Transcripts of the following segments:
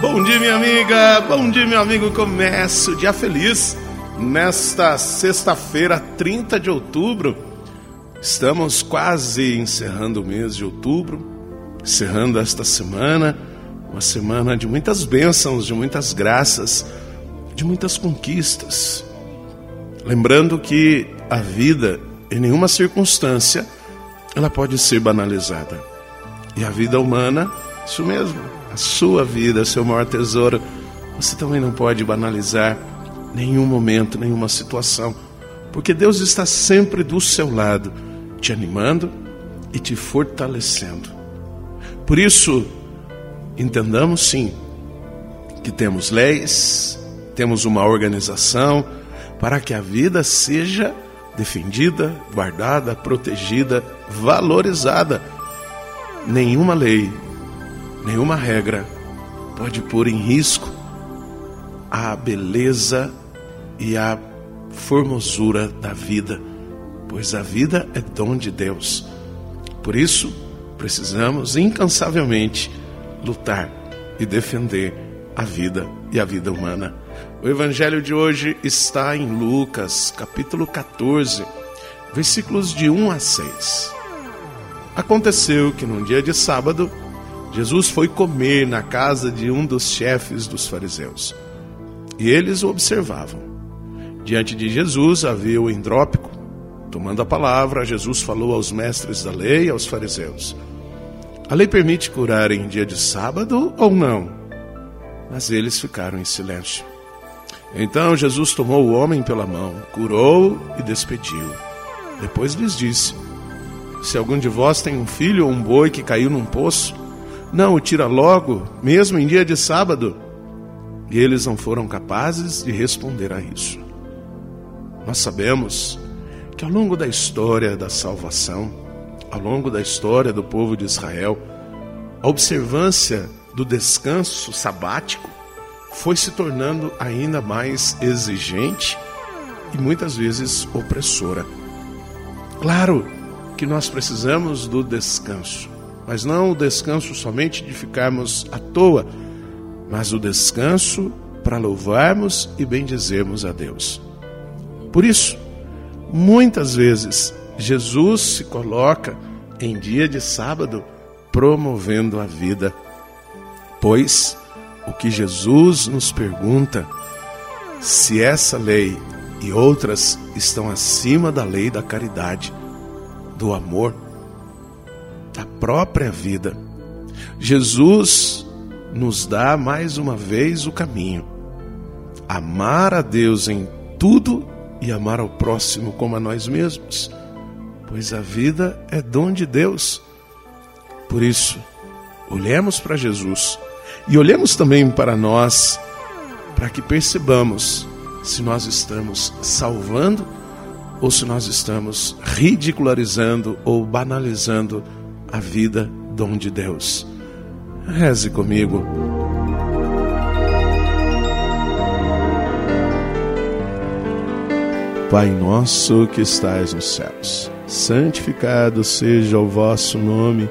Bom dia, minha amiga. Bom dia, meu amigo. Começa o dia feliz nesta sexta-feira, 30 de outubro. Estamos quase encerrando o mês de outubro, encerrando esta semana, uma semana de muitas bênçãos, de muitas graças, de muitas conquistas. Lembrando que a vida, em nenhuma circunstância, ela pode ser banalizada. E a vida humana, isso mesmo, a sua vida, seu maior tesouro, você também não pode banalizar nenhum momento, nenhuma situação, porque Deus está sempre do seu lado, te animando e te fortalecendo. Por isso, entendamos sim que temos leis, temos uma organização para que a vida seja defendida, guardada, protegida, valorizada. Nenhuma lei, nenhuma regra pode pôr em risco a beleza e a formosura da vida, pois a vida é dom de Deus. Por isso, precisamos incansavelmente lutar e defender a vida e a vida humana. O evangelho de hoje está em Lucas, capítulo 14, versículos de 1 a 6. Aconteceu que num dia de sábado, Jesus foi comer na casa de um dos chefes dos fariseus. E eles o observavam. Diante de Jesus havia o endrópico. Tomando a palavra, Jesus falou aos mestres da lei e aos fariseus: A lei permite curar em dia de sábado ou não? Mas eles ficaram em silêncio. Então Jesus tomou o homem pela mão, curou e despediu. Depois lhes disse: Se algum de vós tem um filho ou um boi que caiu num poço, não o tira logo, mesmo em dia de sábado? E eles não foram capazes de responder a isso. Nós sabemos que ao longo da história da salvação, ao longo da história do povo de Israel, a observância do descanso sabático foi se tornando ainda mais exigente e muitas vezes opressora. Claro que nós precisamos do descanso, mas não o descanso somente de ficarmos à toa, mas o descanso para louvarmos e bendizermos a Deus. Por isso, muitas vezes Jesus se coloca em dia de sábado promovendo a vida, pois o que Jesus nos pergunta se essa lei e outras estão acima da lei da caridade, do amor, da própria vida. Jesus nos dá mais uma vez o caminho. Amar a Deus em tudo e amar ao próximo como a nós mesmos, pois a vida é dom de Deus. Por isso, olhemos para Jesus e olhemos também para nós, para que percebamos se nós estamos salvando ou se nós estamos ridicularizando ou banalizando a vida dom de Deus. Reze comigo. Pai nosso que estais nos céus, santificado seja o vosso nome,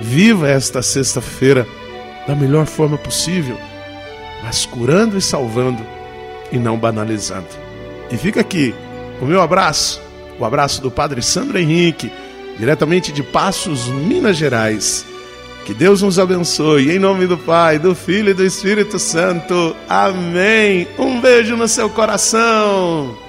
viva esta sexta-feira da melhor forma possível, mas curando e salvando e não banalizando. E fica aqui o meu abraço, o abraço do Padre Sandro Henrique, diretamente de Passos, Minas Gerais. Que Deus nos abençoe. Em nome do Pai, do Filho e do Espírito Santo. Amém. Um beijo no seu coração.